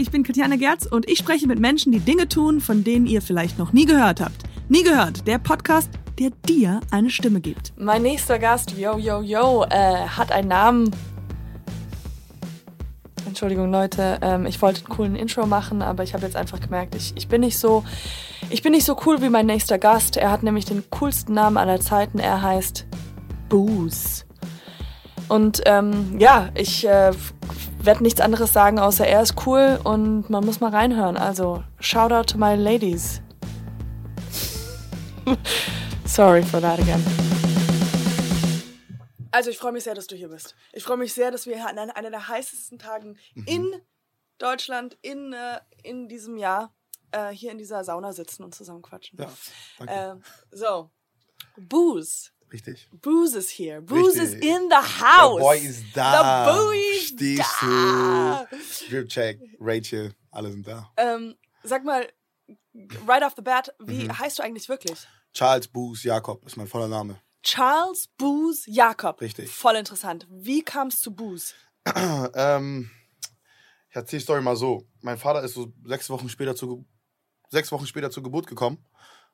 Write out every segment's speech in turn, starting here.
ich bin Katjana Gerz und ich spreche mit Menschen, die Dinge tun, von denen ihr vielleicht noch nie gehört habt. Nie gehört, der Podcast, der dir eine Stimme gibt. Mein nächster Gast, yo, yo, yo, äh, hat einen Namen. Entschuldigung, Leute, ähm, ich wollte einen coolen Intro machen, aber ich habe jetzt einfach gemerkt, ich, ich bin nicht so, ich bin nicht so cool wie mein nächster Gast. Er hat nämlich den coolsten Namen aller Zeiten. Er heißt Booze. Und ähm, ja, ich äh, werde nichts anderes sagen, außer er ist cool und man muss mal reinhören. Also, shout out to my ladies. Sorry for that again. Also, ich freue mich sehr, dass du hier bist. Ich freue mich sehr, dass wir an einer der heißesten Tagen Mhm. in Deutschland in, äh, in diesem Jahr äh, hier in dieser Sauna sitzen und zusammen quatschen. Ja, danke. Ähm, so, Booze. Richtig. Booze is here. Booze is Richtig. in the house. Der Boy ist da. The boy is Stehst da. du? Dripcheck, Rachel, alle sind da. Ähm, sag mal, right off the bat, wie Mhm. heißt du eigentlich wirklich? Charles Boos Jakob ist mein voller Name. Charles Booze Jakob. Richtig. Voll interessant. Wie kam es zu Booze? ähm, ich erzähle die Story mal so. Mein Vater ist so sechs Wochen später zu, sechs Wochen später zur Geburt gekommen.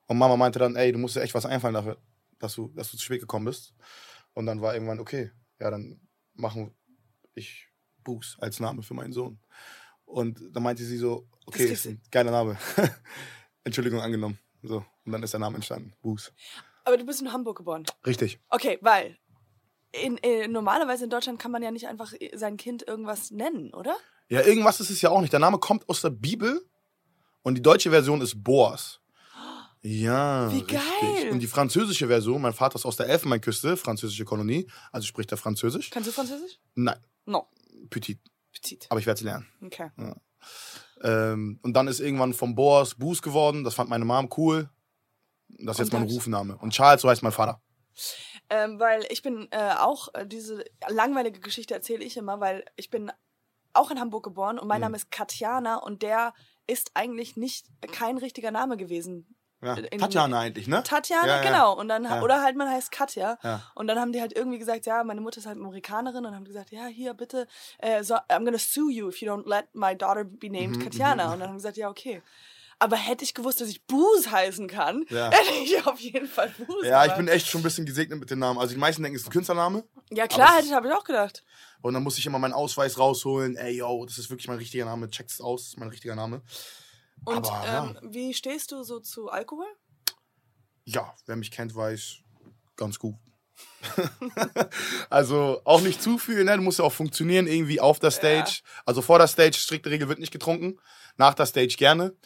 Und Mama meinte dann, ey, du musst dir echt was einfallen dafür, dass du, dass du zu spät gekommen bist. Und dann war irgendwann, okay, ja, dann machen ich Boos als Name für meinen Sohn. Und dann meinte sie so, okay, ist ein geiler Name. Entschuldigung angenommen. So. Und dann ist der Name entstanden. Boos. Aber du bist in Hamburg geboren. Richtig. Okay, weil in, äh, normalerweise in Deutschland kann man ja nicht einfach sein Kind irgendwas nennen, oder? Ja, irgendwas ist es ja auch nicht. Der Name kommt aus der Bibel und die deutsche Version ist Boas. Ja. Wie richtig. geil. Und die französische Version, mein Vater ist aus der Elfenbeinküste, französische Kolonie, also spricht er Französisch. Kannst du Französisch? Nein, No. petit, Petit. aber ich werde es lernen. Okay. Ähm, und dann ist irgendwann vom Boas Boos geworden, das fand meine Mom cool. Das ist Und jetzt mein Rufname. Und Charles, so heißt mein Vater. Ähm, weil ich bin äh, auch, äh, diese langweilige Geschichte erzähle ich immer, weil ich bin auch in Hamburg geboren und mein Mhm. Name ist Katjana und der ist eigentlich nicht kein richtiger Name gewesen. Ja. Tatjana eigentlich, ne? Tatjana, Ja, ja. genau. Und dann, Ja. Oder halt man heißt Katja. Ja. Und dann haben die halt irgendwie gesagt, ja, meine Mutter ist halt Amerikanerin und haben gesagt, ja, hier bitte, äh, so, I'm gonna sue you if you don't let my daughter be named Mhm, Katjana. mhm. Und dann haben gesagt, ja, okay. Aber hätte ich gewusst, dass ich Booze heißen kann, Ja. hätte ich auf jeden Fall Booze Ja, ich gemacht. bin echt schon ein bisschen gesegnet mit dem Namen. Also die meisten denken, es ist ein Künstlername. Ja, klar, hätte ich, habe ich auch gedacht. Und dann muss ich immer meinen Ausweis rausholen. Ey, yo, das ist wirklich mein richtiger Name. Checkt's aus, das ist mein richtiger Name. Und Aber, ähm, wie stehst du so zu Alkohol? Ja, wer mich kennt, weiß ganz gut. also auch nicht zu viel, ne? Du musst ja auch funktionieren irgendwie auf der Stage. Also vor der Stage, strikte Regel wird nicht getrunken. Nach der Stage gerne.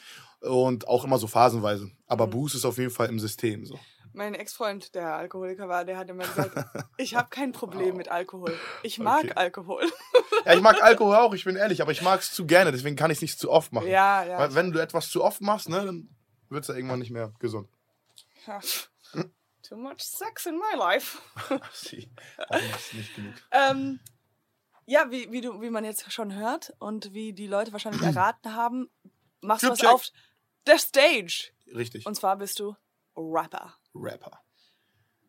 Und auch immer so phasenweise. Aber Mhm. Boost ist auf jeden Fall im System. So. Mein Ex-Freund, der Alkoholiker war, der hat immer gesagt, ich habe kein Problem mit Alkohol. Ich mag Okay. Alkohol. Ja, ich mag Alkohol auch, ich bin ehrlich, aber ich mag es zu gerne, deswegen kann ich es nicht zu oft machen. Ja, ja. Weil wenn du etwas zu oft machst, ne, dann wird es ja irgendwann nicht mehr gesund. Ja. Too much sex in my life. Sie, nicht genug. Ähm, ja, wie, wie, du, wie man jetzt schon hört und wie die Leute wahrscheinlich erraten haben, machst du was auf der Stage. Richtig. Und zwar bist du Rapper. Rapper.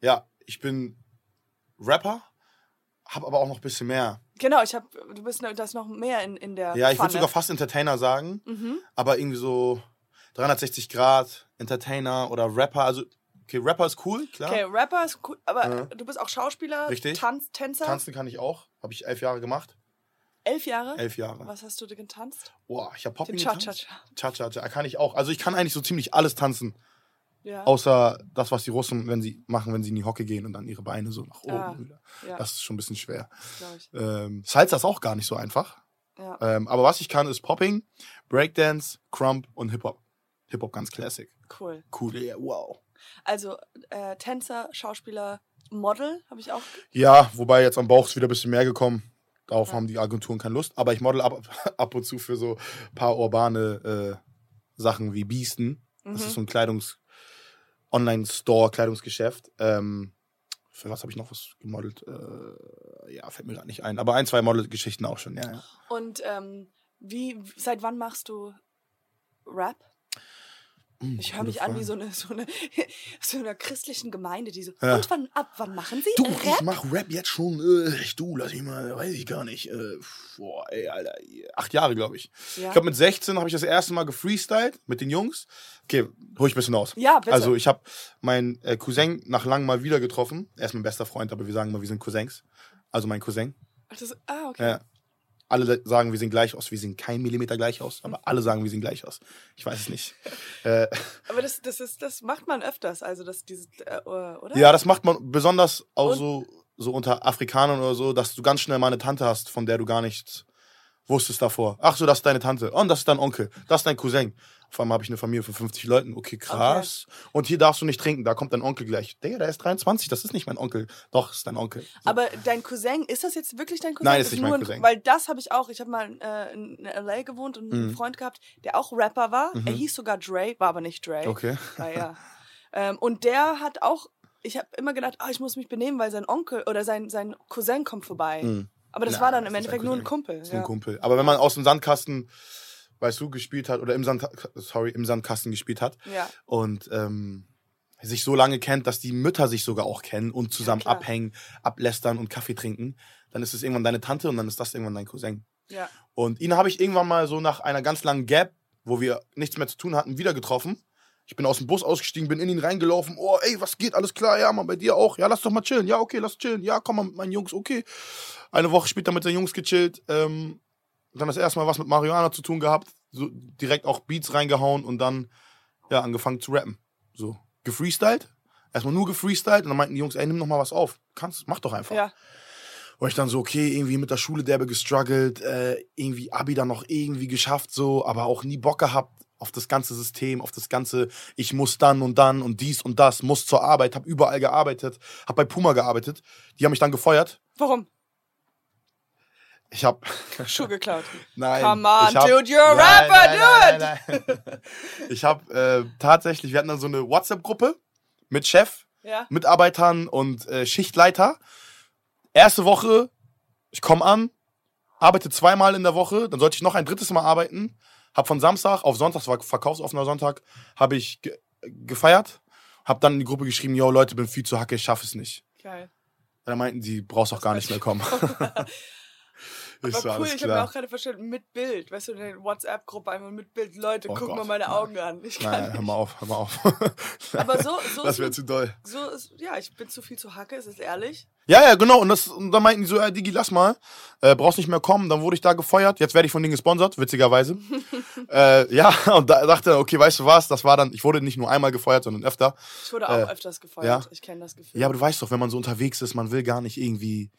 Ja, ich bin Rapper, habe aber auch noch ein bisschen mehr. Genau, ich hab, du bist das noch mehr in, in der Ja, ich würde sogar fast Entertainer sagen, Mhm. aber irgendwie so 360 Grad, Entertainer oder Rapper. Also, okay, Rapper ist cool, klar. Okay, Rapper ist cool, aber Ja. du bist auch Schauspieler, Richtig. Tanz, Tänzer. Tanzen kann ich auch, habe ich elf Jahre gemacht. Elf Jahre? Elf Jahre. Was hast du denn getanzt? Boah, ich habe Popping Den getanzt. Cha-Cha-Cha. Cha-Cha-Cha, kann ich auch. Also ich kann eigentlich so ziemlich alles tanzen. Ja. Außer das, was die Russen, wenn sie machen, wenn sie in die Hocke gehen und dann ihre Beine so nach oben. Ah, wieder. ja, Das ist schon ein bisschen schwer. Ähm, Salsa ist auch gar nicht so einfach. Ja. Ähm, aber was ich kann, ist Popping, Breakdance, Crump und Hip-Hop. Hip-Hop ganz classic. Cool. Cool, yeah, wow. Also äh, Tänzer, Schauspieler, Model habe ich auch. Ja, wobei jetzt am Bauch ist wieder ein bisschen mehr gekommen. Darauf Ja. haben die Agenturen keine Lust. Aber ich model ab, ab und zu für so ein paar urbane äh, Sachen wie Biesten. Das Mhm. ist so ein Kleidungs- Online-Store, Kleidungsgeschäft. Ähm, für was habe ich noch was gemodelt? Äh, ja, fällt mir gerade nicht ein. Aber ein, zwei Model-Geschichten auch schon, ja, ja. Und ähm, wie, seit wann machst du Rap? Hm, Ich höre mich an wie Frage. so eine, so eine, so einer christlichen Gemeinde, die so, Ja. und wann, ab wann machen sie Du, Rap? ich mach Rap jetzt schon, äh, du, lass ich mal, weiß ich gar nicht. Äh, boah, ey, Alter, acht Jahre, glaube ich. Ja. Ich glaube, mit 16 habe ich das erste Mal gefreestylt mit den Jungs. Okay, hol ich ein bisschen aus. Ja, bitte. Also, ich habe meinen äh, Cousin nach langem mal wieder getroffen. Er ist mein bester Freund, aber wir sagen immer, wir sind Cousins. Also mein Cousin. Ach, das, ah, okay. Ja. Alle sagen, wir sehen gleich aus. Wir sehen kein Millimeter gleich aus, aber alle sagen, wir sehen gleich aus. Ich weiß es nicht. äh, Aber das, das, ist, das macht man öfters, also das, dieses, äh, oder? Ja, das macht man besonders auch Und- so, so unter Afrikanern oder so, dass du ganz schnell mal eine Tante hast, von der du gar nichts wusstest davor. Ach so, das ist deine Tante. Oh, und das ist dein Onkel. Das ist dein Cousin. Auf einmal habe ich eine Familie von 50 Leuten. Okay, krass. Und hier darfst du nicht trinken. Da kommt dein Onkel gleich. Digga, der ist 23. Das ist nicht mein Onkel. Doch, ist dein Onkel. So. Aber dein Cousin, ist das jetzt wirklich dein Cousin? Nein, ist nicht mein nur ein- Cousin. Weil das habe ich auch. Ich habe mal äh, in L.A. gewohnt und einen Mhm. Freund gehabt, der auch Rapper war. Er Mhm. hieß sogar Dre, war aber nicht Dre. Okay. Ja, ja. ähm, und der hat auch, ich habe immer gedacht, ah, ich muss mich benehmen, weil sein Onkel oder sein, sein Cousin kommt vorbei. Mhm. Aber das Na, war dann im ist Endeffekt nur ein Cousin. Kumpel. Ist ja. ein Kumpel. Aber wenn man aus dem Sandkasten, weißt du, gespielt hat oder im Sand, sorry, im Sandkasten gespielt hat, Ja. und ähm, sich so lange kennt, dass die Mütter sich sogar auch kennen und zusammen klar. abhängen, ablästern und Kaffee trinken, dann ist es irgendwann deine Tante und dann ist das irgendwann dein Cousin. ja. Und ihn habe ich irgendwann mal so nach einer ganz langen Gap, wo wir nichts mehr zu tun hatten, wieder getroffen. Ich bin aus dem Bus ausgestiegen, bin in ihn reingelaufen. Oh, ey, was geht? Alles klar? Ja, Mann, bei dir auch. Ja, lass doch mal chillen. Ja, okay, lass chillen. Ja, komm mal mit meinen Jungs. Okay. Eine Woche später mit den Jungs gechillt. Ähm, dann das erste Mal was mit Marihuana zu tun gehabt. So direkt auch Beats reingehauen und dann ja, angefangen zu rappen. So, gefreestylt. Erstmal nur gefreestylt und dann meinten die Jungs, ey, nimm noch mal was auf. Kannst, mach doch einfach. Ja. Und ich dann so, okay, irgendwie mit der Schule derbe gestruggelt, äh, irgendwie Abi dann noch irgendwie geschafft, so, aber auch nie Bock gehabt auf das ganze System, auf das ganze, ich muss dann und dann und dies und das, muss zur Arbeit, hab überall gearbeitet, hab bei Puma gearbeitet. Die haben mich dann gefeuert. Warum? Ich hab, Schuh geklaut. nein. Come on, hab, dude, you're a rapper, nein, nein, nein, nein. Ich hab äh, tatsächlich, wir hatten dann so eine WhatsApp-Gruppe mit Chef, Ja. Mitarbeitern und äh, Schichtleiter. Erste Woche, ich komme an, arbeite zweimal in der Woche, dann sollte ich noch ein drittes Mal arbeiten. Hab von Samstag auf Sonntag, das war verkaufsoffener Sonntag, habe ich ge gefeiert. Hab dann in die Gruppe geschrieben, yo Leute, bin viel zu hacke, ich schaffe es nicht. Geil. Da meinten die, brauchst auch gar nicht mehr kommen. ich Aber cool, ich habe mir auch gerade verstanden, mit Bild. Weißt du, in der WhatsApp-Gruppe einmal mit Bild. Leute, Oh guck mal Gott, meine nein. Augen an. Ich kann Nein, hör nicht. mal auf, hör mal auf. Aber so, so das wäre zu doll. So ist, ja, ich bin zu viel zu hacke, ist es ehrlich. Ja, ja, genau. Und, das, und dann meinten die so, ja, Digi, lass mal. Äh, brauchst nicht mehr kommen. Dann wurde ich da gefeuert. Jetzt werde ich von denen gesponsert, witzigerweise. äh, ja, und da dachte, okay, weißt du was? Das war dann, ich wurde nicht nur einmal gefeuert, sondern öfter. Ich wurde auch Äh, öfters gefeuert. ja. Ich kenne das Gefühl. Ja, aber du weißt doch, wenn man so unterwegs ist, man will gar nicht irgendwie,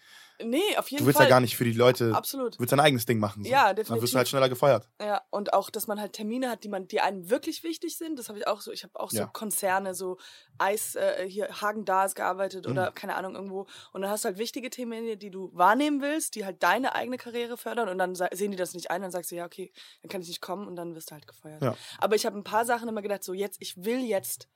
nee, auf jeden du willst Fall. ja gar nicht für die Leute, Absolut. du willst dein eigenes Ding machen. So. Ja, Dann wirst definitiv. du halt schneller gefeuert. Ja, und auch, dass man halt Termine hat, die man, die einem wirklich wichtig sind. Das habe ich auch so. Ich habe auch so Ja. Konzerne, so Eis, äh, hier Hagen Dazs gearbeitet Mhm. oder keine Ahnung irgendwo. Und dann hast du halt wichtige Themen, die du wahrnehmen willst, die halt deine eigene Karriere fördern. Und dann sehen die das nicht ein, dann sagst du, ja, okay, dann kann ich nicht kommen und dann wirst du halt gefeuert. Ja. Aber ich habe ein paar Sachen immer gedacht, so jetzt, ich will jetzt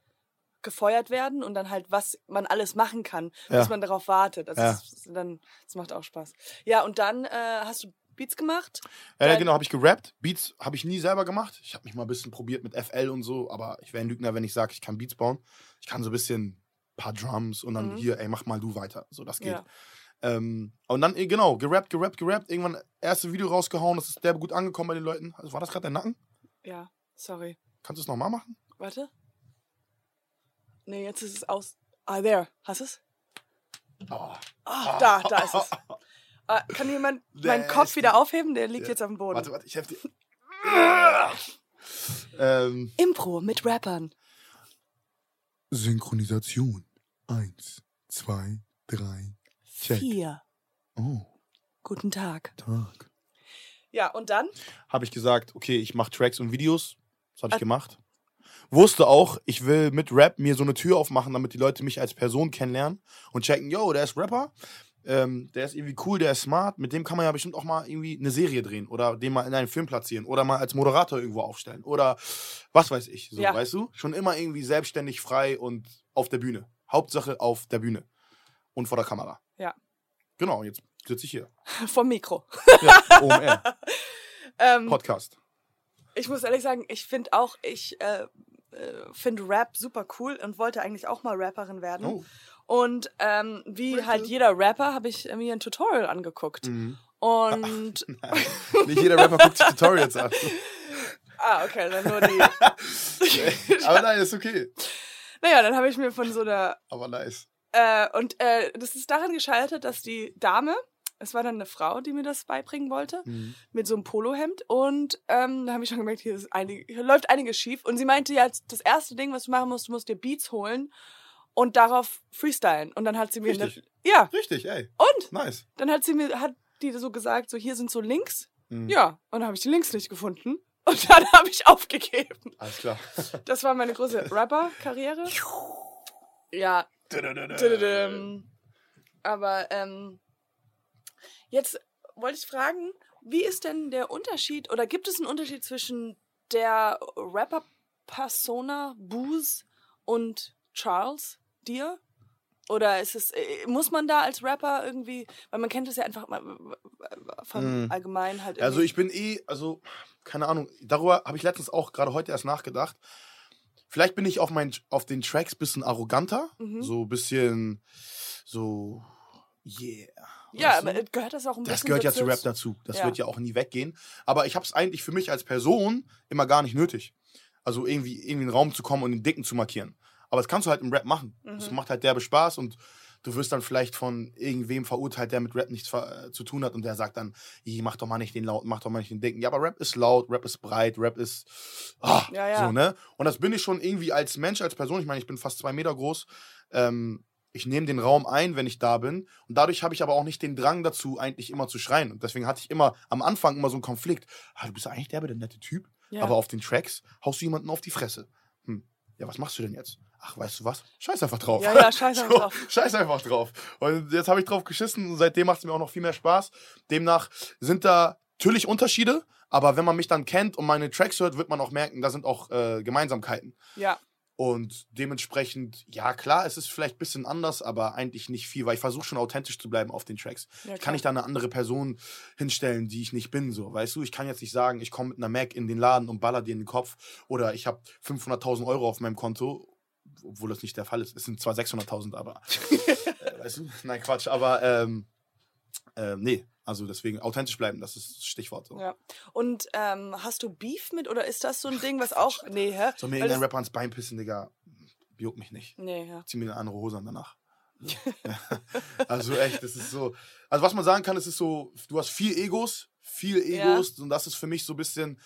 gefeuert werden und dann halt, was man alles machen kann, Ja. bis man darauf wartet. Also Ja. das, dann, das macht auch Spaß. Ja, und dann äh, hast du Beats gemacht. Dein- genau, habe ich gerappt. Beats habe ich nie selber gemacht. Ich habe mich mal ein bisschen probiert mit FL und so, aber ich wäre ein Lügner, wenn ich sage, ich kann Beats bauen. Ich kann so ein bisschen paar Drums und dann Mhm. hier, ey, mach mal du weiter. So, das geht. Ja. Ähm, und dann, eh, genau, gerappt, gerappt, gerappt. Irgendwann erste Video rausgehauen, das ist der gut angekommen bei den Leuten. Also, war das gerade dein Nacken? Ja, sorry. Kannst du es nochmal machen? Warte. Nee, jetzt ist es aus. Ah, there. Hast du es? Oh. Ah, da, da ist es. Ah, kann jemand meinen Kopf wieder aufheben? Der liegt Ja. jetzt auf dem Boden. Warte, warte, ich helfe dir. ähm, Impro mit Rappern. Synchronisation. Eins, zwei, drei. Check. Vier. Oh, Guten Tag. Tag. Ja, und dann? habe ich gesagt, okay, ich mache Tracks und Videos. Das habe ich Ah. gemacht. Wusste auch, ich will mit Rap mir so eine Tür aufmachen, damit die Leute mich als Person kennenlernen und checken, yo, der ist Rapper, ähm, der ist irgendwie cool, der ist smart, mit dem kann man ja bestimmt auch mal irgendwie eine Serie drehen oder den mal in einen Film platzieren oder mal als Moderator irgendwo aufstellen oder was weiß ich, so, Ja. weißt du? Schon immer irgendwie selbstständig, frei und auf der Bühne. Hauptsache auf der Bühne und vor der Kamera. Ja. Genau, jetzt sitze ich hier. Vom Mikro. Ja, OMR, Ähm, Podcast. ich muss ehrlich sagen, ich finde auch, ich, äh, äh, finde Rap super cool und wollte eigentlich auch mal Rapperin werden. Oh. Und ähm, wie Bitte? halt jeder Rapper habe ich mir ein Tutorial angeguckt. Mhm. Und Nicht jeder Rapper guckt sich Tutorials an. ah, okay, dann nur die. Aber nein, ist okay. Naja, dann habe ich mir von so einer Aber nice. Äh, und äh, das ist daran gescheitert, dass die Dame, es war dann eine Frau, die mir das beibringen wollte, Mhm. mit so einem Polohemd. Und ähm, da habe ich schon gemerkt, hier, ist einig, hier läuft einiges schief. Und sie meinte, ja, das erste Ding, was du machen musst, du musst dir Beats holen und darauf freestylen. Und dann hat sie mir eine, Richtig. ja, Richtig, ey. und Nice. dann hat sie mir, hat die so gesagt, so hier sind so Links. Mhm. Ja, und dann habe ich die Links nicht gefunden. Und dann habe ich aufgegeben. Alles klar. Das war meine große Rapper-Karriere. Ja. Aber ähm, jetzt wollte ich fragen, wie ist denn der Unterschied oder gibt es einen Unterschied zwischen der Rapper-Persona Booze und Charles dir? Oder ist es, äh, muss man da als Rapper irgendwie, weil man kennt es ja einfach mal vom Mm. Allgemeinen halt Also irgendwie. ich bin eh, also keine Ahnung, darüber habe ich letztens auch gerade heute erst nachgedacht. Vielleicht bin ich auf, mein, auf den Tracks bisschen arroganter, Mhm. so ein bisschen so, yeah. ja, aber äh, gehört das auch ein Das bisschen gehört ja zu Rap dazu? Das Ja. wird ja auch nie weggehen. Aber ich habe es eigentlich für mich als Person immer gar nicht nötig. Also irgendwie, irgendwie in den Raum zu kommen und den Dicken zu markieren. Aber das kannst du halt im Rap machen. Das Mhm. macht halt derbe Spaß und du wirst dann vielleicht von irgendwem verurteilt, der mit Rap nichts ver- zu tun hat und der sagt dann, "Ih, mach doch mal nicht den laut, mach doch mal nicht den Dicken. Ja, aber Rap ist laut, Rap ist breit, Rap ist ah, Ja, ja. so, ne? Und das bin ich schon irgendwie als Mensch, als Person. Ich meine, ich bin fast zwei Meter groß. Ähm, ich nehme den Raum ein, wenn ich da bin. Und dadurch habe ich aber auch nicht den Drang dazu, eigentlich immer zu schreien. Und deswegen hatte ich immer am Anfang immer so einen Konflikt. Ah, du bist eigentlich der, der nette Typ. Ja. Aber auf den Tracks haust du jemanden auf die Fresse. Hm. Ja, was machst du denn jetzt? Ach, weißt du was? Scheiß einfach drauf. Ja, ja, scheiß einfach So, drauf. Scheiß einfach drauf. Und jetzt habe ich drauf geschissen und seitdem macht es mir auch noch viel mehr Spaß. Demnach sind da natürlich Unterschiede, aber wenn man mich dann kennt und meine Tracks hört, wird man auch merken, da sind auch äh, Gemeinsamkeiten. ja, Und dementsprechend, ja klar, es ist vielleicht ein bisschen anders, aber eigentlich nicht viel, weil ich versuche schon authentisch zu bleiben auf den Tracks. ja Ich kann nicht da eine andere Person hinstellen, die ich nicht bin, so, weißt du? Ich kann jetzt nicht sagen, ich komme mit einer Mac in den Laden und baller dir in den Kopf oder ich habe 500.000 Euro auf meinem Konto, obwohl das nicht der Fall ist. Es sind zwar 600.000, aber, äh, weißt du? Nein, Quatsch, aber, ähm, äh, nee, also deswegen authentisch bleiben, das ist das Stichwort. So. Ja. Und ähm, hast du Beef mit oder ist das so ein Ding, was auch. Nee, hä? Soll mir irgendein Rapper ans Bein pissen, Digga, juckt mich nicht. Nee, ja. zieh mir eine andere Hose an danach. So. Ja. also echt, das ist so. Also was man sagen kann, es ist so, du hast viel Egos, viel Ja. Egos und das ist für mich so ein bisschen,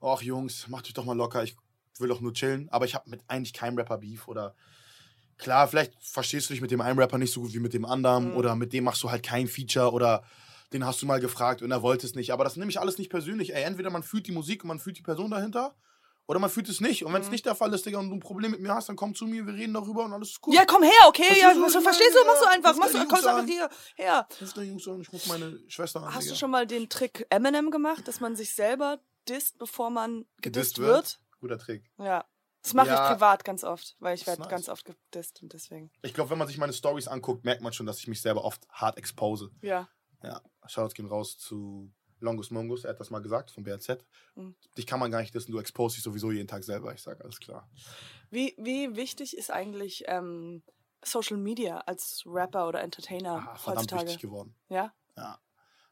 ach Jungs, macht euch doch mal locker, ich will doch nur chillen. Aber ich habe mit eigentlich keinem Rapper Beef oder klar, vielleicht verstehst du dich mit dem einen Rapper nicht so gut wie mit dem anderen Mhm. oder mit dem machst du halt kein Feature oder den hast du mal gefragt und er wollte es nicht. Aber das nehme ich alles nicht persönlich. Ey, entweder man fühlt die Musik und man fühlt die Person dahinter oder man fühlt es nicht. Und wenn es Mhm. nicht der Fall ist, Digga, und du ein Problem mit mir hast, dann komm zu mir, wir reden darüber und alles ist cool. Ja, komm her, okay? Verstehst ja, du, so, verstehst du? Machst du einfach. Machst du, deine kommst einfach hier her. Ruf der Jungs an, ich ruf meine Schwester an. Hast Digga. du schon mal den Trick Eminem gemacht, dass man sich selber disst, bevor man gedisst Gedisst wird? wird? Guter Trick. Ja. Das mache Ja. ich privat ganz oft, weil ich werde nice. ganz oft gedisst und deswegen. Ich glaube, wenn man sich meine Stories anguckt, merkt man schon, dass ich mich selber oft hart expose. Ja. Ja, Shoutouts gehen raus zu Longus Mongus, er hat das mal gesagt, von BRZ. Mhm. Dich kann man gar nicht dissen, du expose dich sowieso jeden Tag selber, ich sage alles klar. Wie, wie wichtig ist eigentlich ähm, Social Media als Rapper oder Entertainer Ah, verdammt heutzutage? wichtig geworden. Ja. Ja.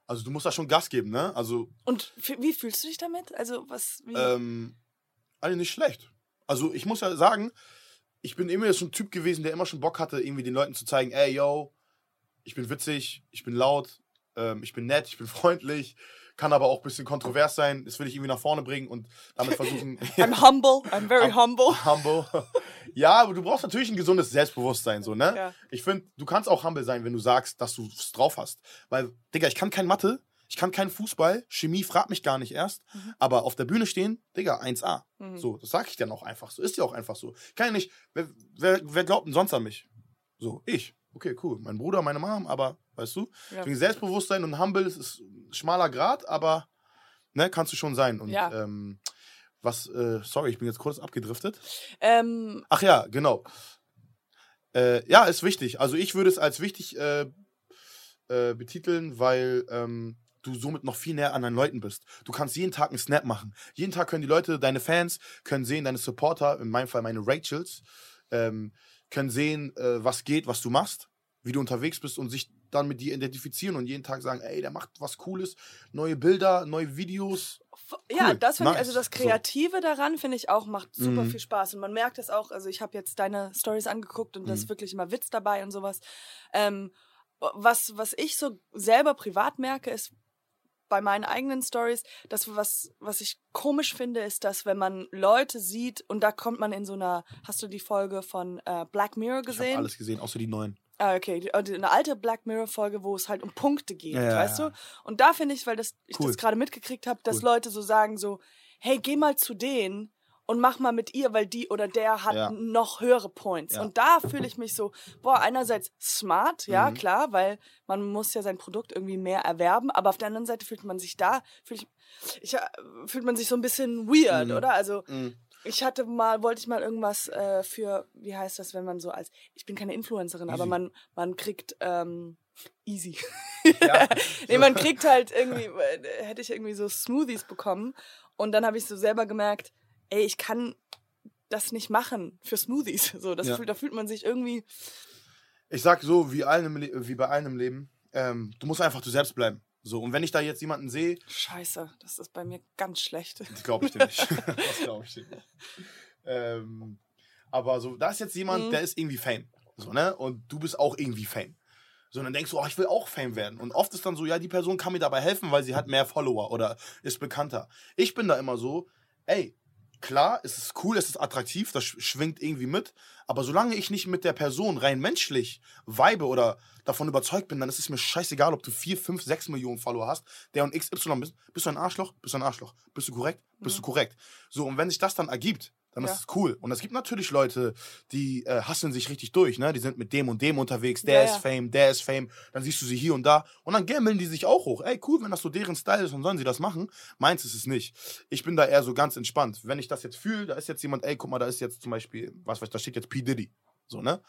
Also du musst da schon Gas geben, ne? Also, Und wie fühlst du dich damit? Also was? Wie? ähm, also nicht schlecht. Also ich muss ja sagen, ich bin immer so ein Typ gewesen, der immer schon Bock hatte, irgendwie den Leuten zu zeigen, ey, yo, ich bin witzig, ich bin laut, ähm, ich bin nett, ich bin freundlich, kann aber auch ein bisschen kontrovers sein. Das will ich irgendwie nach vorne bringen und damit versuchen. I'm humble. I'm very Am- humble. Humble. Ja, aber du brauchst natürlich ein gesundes Selbstbewusstsein, so, ne? Ja. Ich finde, du kannst auch humble sein, wenn du sagst, dass du es drauf hast. Weil, Digga, ich kann kein Mathe, ich kann keinen Fußball, Chemie fragt mich gar nicht erst, Mhm. aber auf der Bühne stehen, Digga, 1A. Mhm. So, das sag ich dann auch einfach so. Ist ja auch einfach so. Kann ja nicht, wer, wer, wer glaubt denn sonst an mich? So, ich. Okay, cool. Mein Bruder, meine Mom, aber, weißt du, Ja. deswegen Selbstbewusstsein und Humble ist, ist ein schmaler Grad, aber, ne, kannst du schon sein. Und, Ja. ähm, was, äh, sorry, ich bin jetzt kurz abgedriftet. Ähm, Ach ja, genau. Äh, ja, ist wichtig. Also ich würde es als wichtig äh, äh, betiteln, weil ähm, du somit noch viel näher an deinen Leuten bist. Du kannst jeden Tag einen Snap machen. Jeden Tag können die Leute, deine Fans, können sehen, deine Supporter, in meinem Fall meine Rachels, ähm, können sehen, äh, was geht, was du machst, wie du unterwegs bist und sich dann mit dir identifizieren und jeden Tag sagen, ey, der macht was Cooles, neue Bilder, neue Videos. Ja, Cool, das finde ich, nice. also das So. Kreative daran finde ich auch, macht super Mhm. viel Spaß. Und man merkt es auch, also ich habe jetzt deine Stories angeguckt und da ist Mhm. wirklich immer Witz dabei und sowas. Ähm, was, was ich so selber privat merke, ist bei meinen eigenen Stories, das, was, was ich komisch finde, ist, dass wenn man Leute sieht und da kommt man in so einer, hast du die Folge von äh, Black Mirror Ich habe gesehen? alles gesehen, außer die neuen. Ah, okay. Die, die, eine alte Black Mirror-Folge, wo es halt um Punkte geht, ja, weißt ja. du? Und da finde ich, weil das, ich Cool. das gerade mitgekriegt habe, dass Cool. Leute so sagen so, hey, geh mal zu denen und mach mal mit ihr, weil die oder der hat Ja. noch höhere Points. Ja. Und da fühle ich mich so, boah, einerseits smart, ja, Mhm. klar, weil man muss ja sein Produkt irgendwie mehr erwerben, aber auf der anderen Seite fühlt man sich da, fühlt, ich, ich, äh, fühlt man sich so ein bisschen weird, Mhm. oder? Also, Mhm. ich hatte mal, wollte ich mal irgendwas äh, für, wie heißt das, wenn man so als, ich bin keine Influencerin, aber Easy. man, man kriegt, ähm, easy. Ja. nee, man kriegt halt irgendwie, äh, hätte ich irgendwie so Smoothies bekommen und dann habe ich so selber gemerkt, ey, ich kann das nicht machen für Smoothies. So, das Ja. fühlt, da fühlt man sich irgendwie, Ich sag so, wie, Le wie bei allen im Leben, ähm, du musst einfach du selbst bleiben. So, und wenn ich da jetzt jemanden sehe, scheiße, das ist bei mir ganz schlecht. glaube ich dir nicht. das glaube ich dir nicht. Ähm, aber so, da ist jetzt jemand, Mhm. der ist irgendwie Fame. So, ne? Und du bist auch irgendwie Fame. So, und dann denkst du, oh, ich will auch Fame werden. Und oft ist dann so, ja, die Person kann mir dabei helfen, weil sie hat mehr Follower oder ist bekannter. Ich bin da immer so, ey, klar, es ist cool, es ist attraktiv, das sch- schwingt irgendwie mit. Aber solange ich nicht mit der Person rein menschlich vibe oder davon überzeugt bin, dann ist es mir scheißegal, ob du 4, 5, 6 Millionen Follower hast, der und XY bist. Bist du ein Arschloch? Bist du ein Arschloch? Bist du korrekt? Bist Mhm. du korrekt? So, und wenn sich das dann ergibt, dann Ja. ist es cool. Und es gibt natürlich Leute, die äh, hasseln sich richtig durch, ne? Die sind mit dem und dem unterwegs, der Ja, ist ja. Fame, der ist Fame, dann siehst du sie hier und da und dann gammeln die sich auch hoch. Ey, cool, wenn das so deren Style ist, dann sollen sie das machen. Meins ist es nicht. Ich bin da eher so ganz entspannt. Wenn ich das jetzt fühle, da ist jetzt jemand, ey, guck mal, da ist jetzt zum Beispiel, was weiß ich, da steht jetzt P. Diddy. So, ne?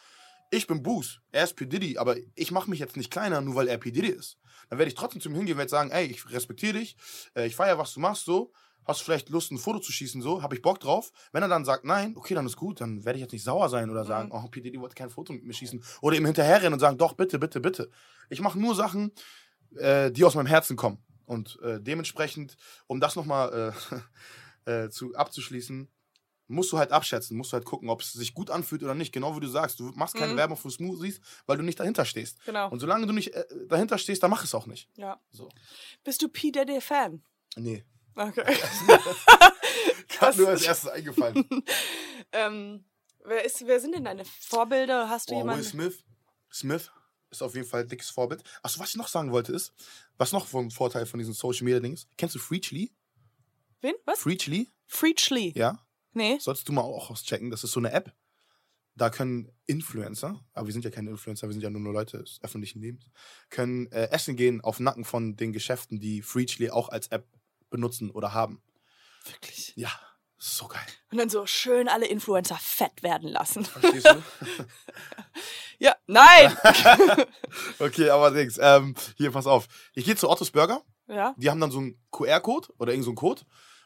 Ich bin Boos, er ist P. Diddy, aber ich mache mich jetzt nicht kleiner, nur weil er P. Diddy ist. Dann werde ich trotzdem zu ihm hingehen und werde sagen, ey, ich respektiere dich, äh, ich feiere, was du machst, so. Hast du vielleicht Lust, ein Foto zu schießen, so? Habe ich Bock drauf? Wenn er dann sagt, nein, okay, dann ist gut, dann werde ich jetzt nicht sauer sein oder sagen, oh, P. Diddy wollte kein Foto mit mir schießen. Oder ihm hinterherrennen und sagen, doch, bitte, bitte, bitte. Ich mache nur Sachen, äh, die aus meinem Herzen kommen. Und äh, dementsprechend, um das nochmal äh, äh, zu, abzuschließen, musst du halt abschätzen, musst du halt gucken, ob es sich gut anfühlt oder nicht. Genau wie du sagst, du machst keine Mhm. Werbung für Smoothies, weil du nicht dahinter stehst. Genau. Und solange du nicht äh, dahinter stehst, dann mach es auch nicht. Ja. So. Bist du P. Diddy-Fan? Nee. Okay. Hat nur als erstes eingefallen. ähm, wer, ist, wer sind denn deine Vorbilder? Hast du Oh, Will jemanden? Smith. Smith ist auf jeden Fall ein dickes Vorbild. Achso, was ich noch sagen wollte ist, was noch vom Vorteil von diesen Social Media Dings? Kennst du Freechly? Wen? Was? Freechly? Freechly. Ja. Nee. Solltest du mal auch auschecken. Das ist so eine App. Da können Influencer, aber wir sind ja keine Influencer, wir sind ja nur, nur Leute des öffentlichen Lebens, können äh, essen gehen auf Nacken von den Geschäften, die Freechly auch als App benutzen oder haben. Wirklich. Ja, so geil. Und dann so schön alle Influencer fett werden lassen. Verstehst du? Ja, nein! okay, aber Dings, ähm, hier, pass auf. Ich gehe zu Ottos Burger. ja. die haben dann so einen QR-Code oder irgendeinen so einen Code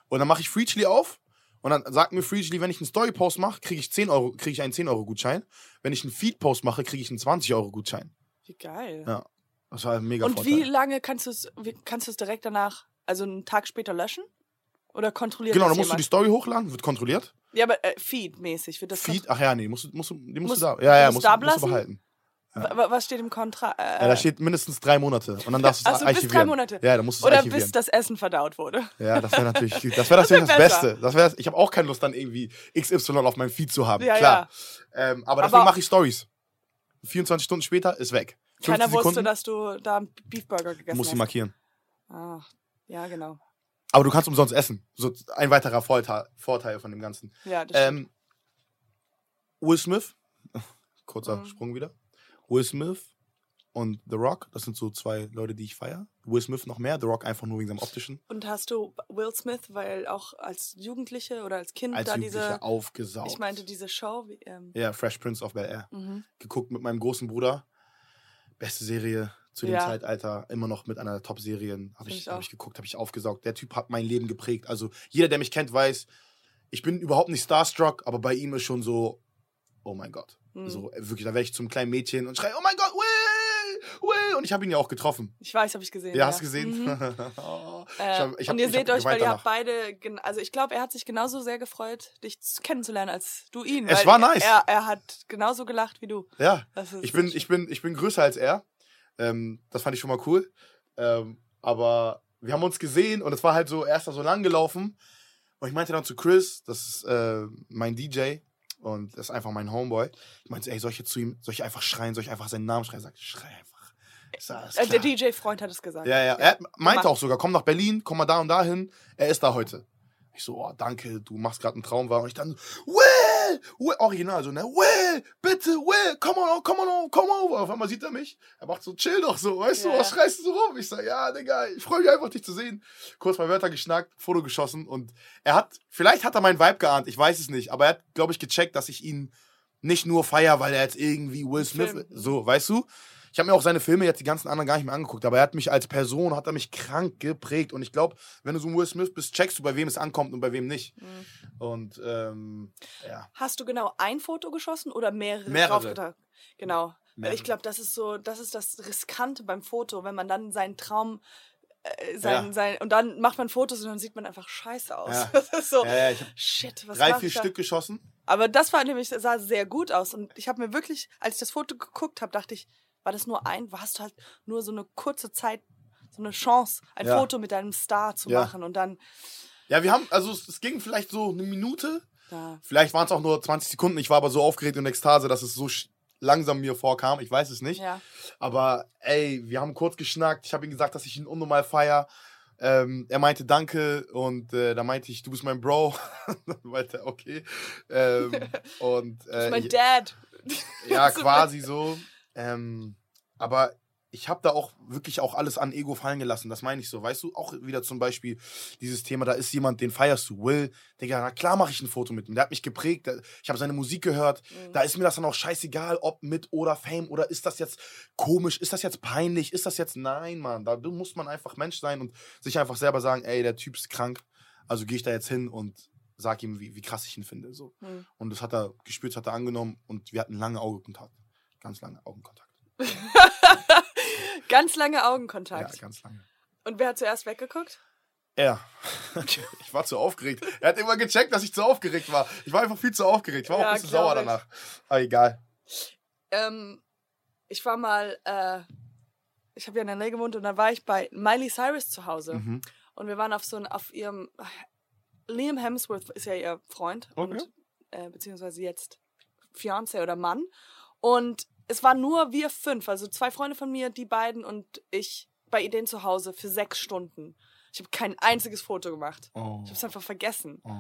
und dann mache ich Freechly auf und dann sagt mir Freechly, wenn ich einen Story-Post mache, kriege ich 10 Euro, kriege ich einen 10-Euro-Gutschein. Wenn ich einen Feed-Post mache, kriege ich einen 20-Euro-Gutschein. Wie geil. Ja. Das war mega Und Vorteil. wie lange kannst du es kannst du es direkt danach, also einen Tag später löschen? Oder kontrolliert Genau, dann musst du die jemand? Story hochladen, wird kontrolliert. Ja, aber äh, Feed-mäßig wird das Feed, ach ja, nee, musst, du- musst, die musst, Musst- du da, ja, ja, musst da musst du behalten. Wa- Was steht im Kontra? Äh, Ja, da steht mindestens drei Monate und dann darfst du es so, bis archivieren. drei Monate. Ja, dann musst du es oder archivieren. bis das Essen verdaut wurde. Ja, das wäre natürlich, das wäre Das wär das. Beste. Das wär, ich habe auch keine Lust, dann irgendwie XY auf meinem Feed zu haben. Ja, Klar. Ähm, aber deswegen mache ich Stories. 24 Stunden später ist weg. 15 Keiner wusste, Sekunden, dass du da einen Beefburger gegessen musst hast. markieren. Ach, ja, genau. Aber du kannst umsonst essen. So ein weiterer Vorteil, Vorteil von dem Ganzen. Ja, das stimmt. Ähm, Will Smith, kurzer Mhm. Sprung wieder. Will Smith und The Rock, das sind so zwei Leute, die ich feiere. Will Smith noch mehr, The Rock einfach nur wegen seinem optischen. Und hast du Will Smith, weil auch als Jugendliche oder als Kind Als da Jugendlicher diese, aufgesaugt. ich meinte diese Show, wie, ähm, Ja, Fresh Prince of Bel Air. mhm. Geguckt mit meinem großen Bruder. Beste Serie zu dem Ja. Zeitalter immer noch mit einer der Top-Serien. Habe ich, ich hab ich geguckt, habe ich aufgesaugt. Der Typ hat mein Leben geprägt. Also jeder, der mich kennt, weiß, ich bin überhaupt nicht starstruck, aber bei ihm ist schon so, oh mein Gott. Hm. So, äh, wirklich, da werde ich zum kleinen Mädchen und schreie, oh mein Gott, Will, Will. Und ich habe ihn ja auch getroffen. Ich weiß, habe ich gesehen. Ja, hast du gesehen? Mhm. Oh, Äh, ich hab- hab- und ihr seht euch, weil ihr habt beide, also ich glaube, er hat sich genauso sehr gefreut, dich kennenzulernen als du ihn. Es war nice. Er, er hat genauso gelacht wie du. Ja, ich bin, ich bin, ich bin größer als er. Ähm, das fand ich schon mal cool. Ähm, aber wir haben uns gesehen und es war halt so, er ist da so lang gelaufen. Und ich meinte dann zu Chris, das ist äh, mein DJ und das ist einfach mein Homeboy. Ich meinte, ey, soll ich jetzt zu ihm, soll ich einfach schreien, soll ich einfach seinen Namen schreien? Er sagt, schrei einfach. Sag, äh, der. DJ-Freund hat es gesagt. Ja, ja. Er meinte auch sogar, komm nach Berlin, komm mal da und dahin. Er ist da heute. Ich so, oh, danke, du machst gerade einen Traum wahr. Und ich dann, Will, Will, original so, ne? Will, bitte, Will, come on, come on, come over. Auf einmal sieht er mich. Er macht so, chill doch so, weißt Ja. du, was schreist du so rum? Ich sag, ja, Digga, ich freue mich einfach, dich zu sehen. Kurz mal Wörter geschnackt, Foto geschossen und er hat, vielleicht hat er meinen Vibe geahnt, ich weiß es nicht, aber er hat, glaube ich, gecheckt, dass ich ihn nicht nur feier, weil er jetzt irgendwie Will Smith, Film. so, weißt du? Ich habe mir auch seine Filme jetzt die ganzen anderen gar nicht mehr angeguckt, aber er hat mich als Person, hat er mich krank geprägt. Und ich glaube, wenn du so ein Will Smith bist, checkst du, bei wem es ankommt und bei wem nicht. Mhm. Und ähm, ja. Hast du genau ein Foto geschossen oder mehrere? Mehrere. draufgetan? Genau. Mehrere. ich glaube, das ist so, das ist das Riskante beim Foto, wenn man dann seinen Traum äh, sein, Ja. sein, und dann macht man Fotos und dann sieht man einfach scheiße aus. Ja. Das ist so, Ja, shit, was drei, vier? Stück geschossen. Aber das war nämlich, das sah sehr gut aus. Und ich habe mir wirklich, als ich das Foto geguckt habe, dachte ich, war das nur ein, hast du halt nur so eine kurze Zeit, so eine Chance, ein Ja. Foto mit deinem Star zu Ja. machen. Und dann, Ja, wir haben, also es, es ging vielleicht so eine Minute. da, Vielleicht waren es auch nur 20 Sekunden. Ich war aber so aufgeregt und in Ekstase, dass es so langsam mir vorkam. Ich weiß es nicht. ja. Aber ey, wir haben kurz geschnackt. Ich habe ihm gesagt, dass ich ihn unnormal feier. Ähm, er meinte Danke und äh, da meinte ich, du bist mein Bro. Dann meinte er, okay. Ähm, und Das ist äh, mein Dad. ja, quasi so. Ähm, aber ich habe da auch wirklich auch alles an Ego fallen gelassen. Das meine ich so. Weißt du, auch wieder zum Beispiel dieses Thema, da ist jemand, den feierst du. Will, Digga, na klar mache ich ein Foto mit ihm. Der hat mich geprägt. Ich habe seine Musik gehört. Mhm. Da ist mir das dann auch scheißegal, ob mit oder Fame oder ist das jetzt komisch, ist das jetzt peinlich, ist das jetzt. Nein, Mann. Da muss man einfach Mensch sein und sich einfach selber sagen, ey, der Typ ist krank. Also gehe ich da jetzt hin und sag ihm, wie, wie krass ich ihn finde. So. Mhm. Und das hat er gespürt, hat er angenommen und wir hatten lange Augenkontakt. Ganz lange Augenkontakt. Ganz lange Ja, Augenkontakt. ganz lange. Und wer hat zuerst weggeguckt? Er. ich war zu aufgeregt. Er hat immer gecheckt, dass ich zu aufgeregt war. Ich war einfach viel zu aufgeregt. Ich war auch Ja, ein bisschen sauer ich. danach. Aber egal. Ähm, ich war mal, äh, ich habe ja in L.A. gewohnt und da war ich bei Miley Cyrus zu Hause. Mhm. Und wir waren auf so ein, auf ihrem, Liam Hemsworth ist ja ihr Freund Okay. und äh, beziehungsweise jetzt Fiancé oder Mann. Und es waren nur wir fünf, also zwei Freunde von mir, die beiden und ich bei denen zu Hause für sechs Stunden. Ich habe kein einziges Foto gemacht. Oh. Ich habe es einfach vergessen. Oh.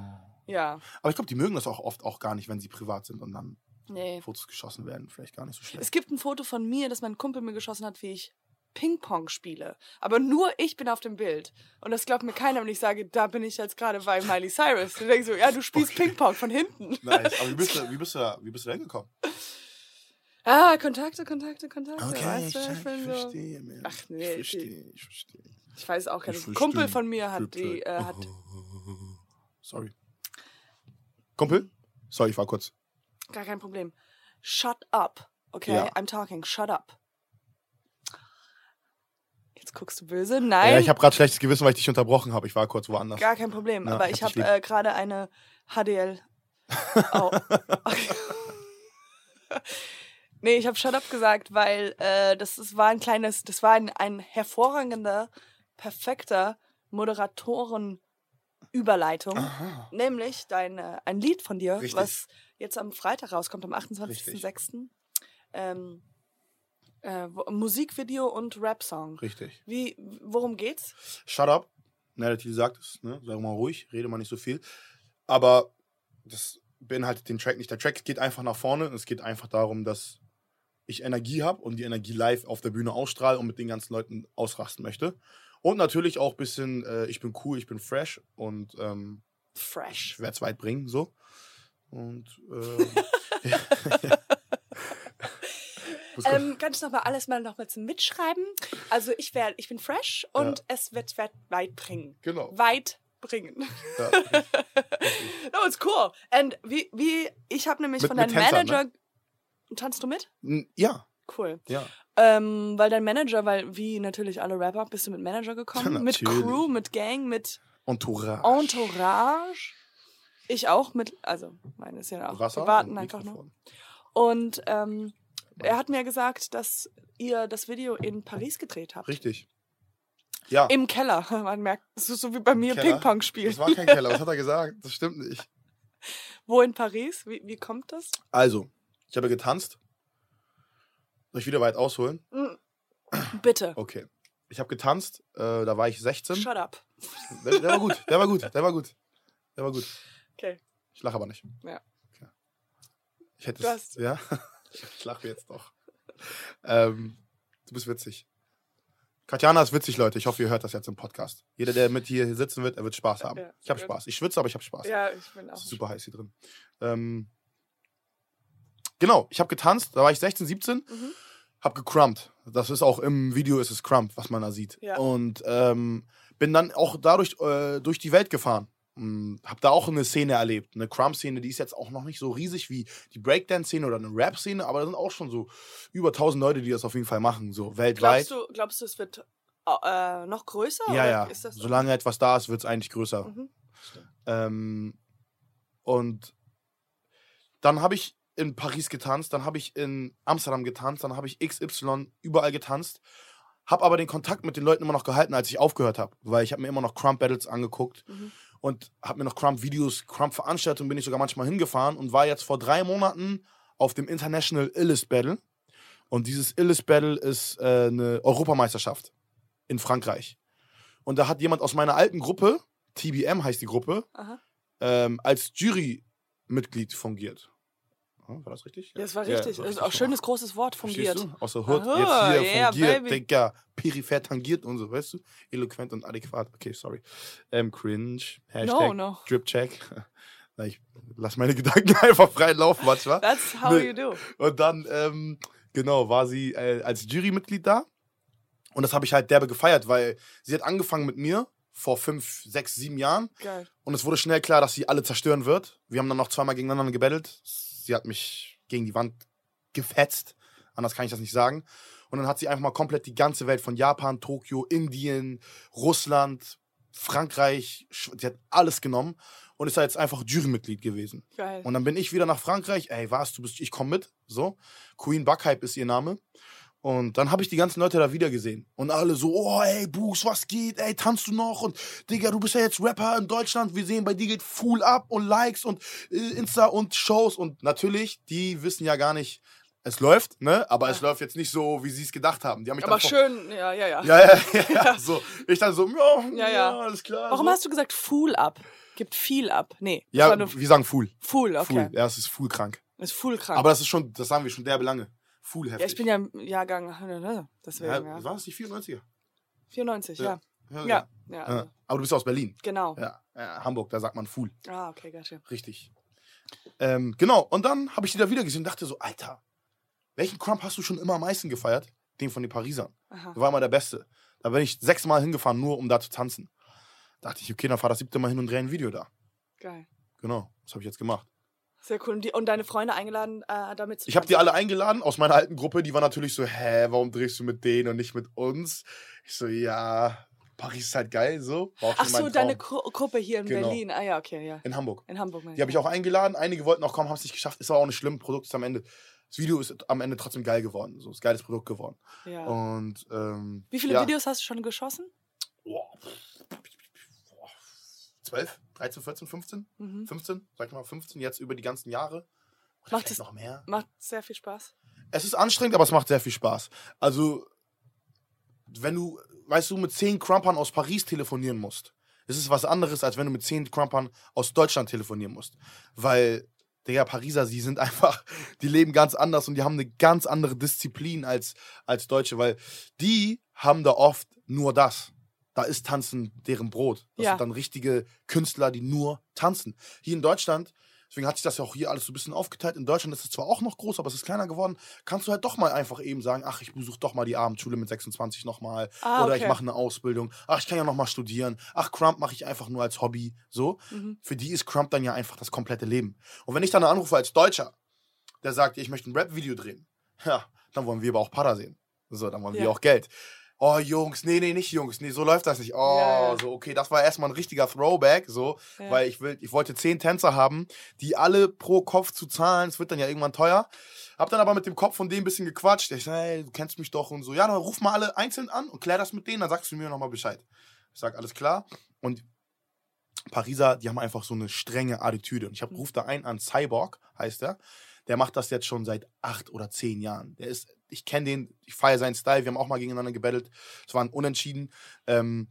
Ja, Aber ich glaube, die mögen das auch oft auch gar nicht, wenn sie privat sind und dann nee. Fotos geschossen werden. Vielleicht gar nicht so schlecht. Es gibt ein Foto von mir, das mein Kumpel mir geschossen hat, wie ich Ping-Pong spiele. Aber nur ich bin auf dem Bild. Und das glaubt mir keiner, wenn ich sage, da bin ich jetzt gerade bei Miley Cyrus. Du denkst so, ja, du spielst Okay. Ping-Pong von hinten. Nice. Aber wie bist du, wie bist du, wie bist du da hingekommen? Ah, Kontakte, Kontakte, Kontakte. Okay, weißt ich, du, ich, ich, so, verstehe, man. Ach, nee, Ich verstehe, ich verstehe. ich weiß auch gar nicht. Kumpel von mir hat die, äh, hat, Sorry. Kumpel? Sorry, ich war kurz. gar kein Problem. Shut up. Okay, Ja. I'm talking. Shut up. Jetzt guckst du böse. Nein. Ja, ich habe gerade schlechtes Gewissen, weil ich dich unterbrochen habe. Ich war kurz woanders. Gar kein Problem. Ja, aber ich hab habe lieb. äh, gerade eine HDL. Oh. nee, ich habe Shut Up gesagt, weil äh, das, ist, war ein kleines, das war ein, ein hervorragender, perfekter Moderatorenüberleitung. Aha. Nämlich dein, äh, ein Lied von dir, Richtig. was jetzt am Freitag rauskommt, am 28.06. Ähm, äh, Musikvideo und Rap-Song. Richtig. Wie, worum geht's? Shut up. Ne, der Titel sagt es. Ne? Sei mal ruhig, rede mal nicht so viel. Aber das beinhaltet den Track nicht. Der Track geht einfach nach vorne. und Es geht einfach darum, dass ich Energie habe und die Energie live auf der Bühne ausstrahle und mit den ganzen Leuten ausrasten möchte. Und natürlich auch ein bisschen, äh, ich bin cool, ich bin fresh und ähm, Fresh. ich werde es weit bringen, so. Und ähm, Muss gut. Ähm, kannst du noch mal alles mal noch mal zum Mitschreiben? Also ich werde, ich bin fresh und Ja. es wird, wird weit bringen. Genau. Weit bringen. Ja. no, it's cool. Und wie, wie, ich habe nämlich Mit- von deinem Tänzern, Manager. Tanzt du mit? N- ja, Cool. ja. Ähm, weil dein Manager, weil wie natürlich alle Rapper, bist du mit Manager gekommen? mit Natürlich. Crew, mit Gang, mit Entourage. Entourage. Ich auch mit, also meine ist ja auch Wasser privaten und einfach nur. Und ähm, er hat mir gesagt, dass ihr das Video in Paris gedreht habt. Richtig. Ja, Im Keller. Man merkt, das ist so wie bei mir? Ping-Pong das spielen. war kein Keller. Was hat er gesagt? Das stimmt nicht. Wo in Paris? Wie, wie kommt das? Also, ich habe getanzt. Soll ich wieder weit ausholen? Bitte. Okay. Ich habe getanzt, äh, da war ich 16. Shut up. Der, der war gut, der war gut, der war gut. Der war gut. Okay. Ich lache aber nicht. Ja. Okay. Ich hätte Du es. hast- Ja? Ich lache jetzt doch. Ähm, du bist witzig. Katjana ist witzig, Leute. Ich hoffe, ihr hört das jetzt im Podcast. Jeder, der mit hier sitzen wird, er wird Spaß haben. Ja, ich habe. Spaß. Ich schwitze, aber ich habe Spaß. Ja, ich bin auch. Super heiß hier drin. Ähm, genau, ich habe getanzt, da war ich 16, 17, Mhm. hab gecrumpt. Das ist auch im Video ist es crump, was man da sieht. Ja. Und ähm, bin dann auch dadurch äh, durch die Welt gefahren. Hm, Hab da auch eine Szene erlebt, eine Crump-Szene, die ist jetzt auch noch nicht so riesig wie die Breakdance-Szene oder eine Rap-Szene, aber da sind auch schon so über 1000 Leute, die das auf jeden Fall machen, so weltweit. Glaubst du, glaubst du, es wird äh, noch größer? ja, oder ja. Ist das so? Solange etwas da ist, wird es eigentlich größer. Mhm. Ähm, und dann habe ich in Paris getanzt, dann habe ich in Amsterdam getanzt, dann habe ich XY überall getanzt, habe aber den Kontakt mit den Leuten immer noch gehalten, als ich aufgehört habe, weil ich habe mir immer noch Crump Battles angeguckt Mhm. und habe mir noch Crump Videos, Crump Veranstaltungen bin ich sogar manchmal hingefahren und war jetzt vor drei Monaten auf dem International Illest Battle und dieses Illest Battle ist äh, eine Europameisterschaft in Frankreich und da hat jemand aus meiner alten Gruppe, TBM heißt die Gruppe, ähm, als Jurymitglied fungiert. Oh, war das richtig? Ja, das war Ja, richtig. war das ist auch ein schönes großes Wort, fungiert. Du? Aus der Hood, Aha, jetzt hier yeah, fungiert, baby. Digga, peripher tangiert und so, weißt du? Eloquent und adäquat. Okay, sorry. Ähm, cringe, Hashtag, No, no. Dripcheck. Na, ich lass meine Gedanken einfach frei laufen manchmal. That's how you do. Und dann, ähm, genau, war sie äh, als Jurymitglied da. Und das habe ich halt derbe gefeiert, weil sie hat angefangen mit mir vor fünf, sechs, sieben Jahren. Geil. Und es wurde schnell klar, dass sie alle zerstören wird. Wir haben dann noch zweimal gegeneinander gebettelt. Sie hat mich gegen die Wand gefetzt. Anders kann ich das nicht sagen. Und dann hat sie einfach mal komplett die ganze Welt von Japan, Tokio, Indien, Russland, Frankreich, sie hat alles genommen und ist da jetzt einfach Jurymitglied gewesen. Geil. Und dann bin ich wieder nach Frankreich. Ey, was, du bist, ich komm mit. So. Queen Buckhype ist ihr Name. Und dann habe ich die ganzen Leute da wieder gesehen. Und alle so, oh, ey, Buchs, was geht? Ey, tanzt du noch? Und Digga, du bist ja jetzt Rapper in Deutschland. Wir sehen, bei dir geht full ab und Likes und äh, Insta und Shows. Und natürlich, die wissen ja gar nicht, es läuft, ne? Aber es läuft jetzt nicht so, wie sie es gedacht haben. Die haben mich Aber schön, ja, ja, ja. Ja, ja, ja, ja. So. Ich dann so, ja, Ja, ja, ja. alles klar. Warum so. hast du gesagt Fool ab? Gibt viel ab. Nee. Ja, wir sagen Fool. Fool, okay. Fool. Ja, es ist Fool krank. Ist Fool krank. Aber das ist schon, das sagen wir schon derbe lange. Fool heftig. ja, ich bin ja im Jahrgang, ne, deswegen, Ja, ja. War das nicht 94er? 94, ja. Ja. Ja, ja. also, Aber du bist aus Berlin. genau. Ja. Hamburg, da sagt man Fool. Ah, okay, gotcha. Richtig. Ähm, genau, und dann habe ich die da wieder gesehen und dachte so, Alter, welchen Crump hast du schon immer am meisten gefeiert? Den von den Parisern. Aha. Der war immer der Beste. Da bin ich sechsmal hingefahren, nur um da zu tanzen. Dachte ich, okay, dann fahr das siebte Mal hin und drehe ein Video da. Geil. Genau, das habe ich jetzt gemacht. Sehr cool. Und, die, und deine Freunde eingeladen, äh, damit zu Ich habe die alle eingeladen aus meiner alten Gruppe. Die waren natürlich so, hä, warum drehst du mit denen und nicht mit uns? Ich so, ja, Paris ist halt geil, so. Ach so, deine. Gru Gruppe hier in Genau. Berlin. Ah ja, okay, ja. In Hamburg. In Hamburg. Die habe ich auch eingeladen. Einige wollten auch kommen, haben es nicht geschafft. Ist aber auch nicht schlimm. Produkt ist am Ende. Das Video ist am Ende trotzdem geil geworden. So, ist ein geiles Produkt geworden. Ja. Und ähm, Wie viele ja. Videos hast du schon geschossen? Boah. Boah. 12, 13, 14, 15? Mhm. 15, sag ich mal 15 jetzt über die ganzen Jahre. Oder Macht es- noch mehr? Macht sehr viel Spaß. Es ist anstrengend, aber es macht sehr viel Spaß. Also, wenn du, weißt du, mit 10 Crumpern aus Paris telefonieren musst, ist es was anderes, als wenn du mit 10 Crumpern aus Deutschland telefonieren musst. Weil, der Pariser, die sind einfach, die leben ganz anders und die haben eine ganz andere Disziplin als, als Deutsche, weil die haben da oft nur das. Da ist Tanzen deren Brot. Das Ja. sind dann richtige Künstler, die nur tanzen. Hier in Deutschland Deswegen hat sich das ja auch hier alles so ein bisschen aufgeteilt. In Deutschland ist es zwar auch noch groß, aber es ist kleiner geworden. Kannst du halt doch mal einfach eben sagen, ach, ich besuche doch mal die Abendschule mit 26 nochmal. Ah, Oder ich okay. mache eine Ausbildung. Ach, ich kann ja noch mal studieren. Ach, Crump mache ich einfach nur als Hobby. So. Mhm. Für die ist Crump dann ja einfach das komplette Leben. Und wenn ich dann anrufe als Deutscher, der sagt, ich möchte ein Rap-Video drehen, ja, dann wollen wir aber auch Para sehen. So, dann wollen wir Ja. auch Geld. Oh, Jungs, nee, nee, nicht Jungs, nee, so läuft das nicht. Oh, Ja, so, okay, das war erstmal ein richtiger Throwback, so, Ja. weil ich will, ich wollte zehn Tänzer haben, die alle pro Kopf zu zahlen, es wird dann ja irgendwann teuer. Hab dann aber mit dem Kopf von dem ein bisschen gequatscht. Ich sag, hey, du kennst mich doch und so. Ja, dann ruf mal alle einzeln an und klär das mit denen, dann sagst du mir nochmal Bescheid. Ich sag, alles klar. Und Pariser, die haben einfach so eine strenge Attitüde. Und ich hab, ruf da einen an, Cyborg heißt er. Der macht das jetzt schon seit acht oder zehn Jahren. Der ist, ich kenne den, ich feiere seinen Style. Wir haben auch mal gegeneinander gebettelt. Es waren Unentschieden. Ähm,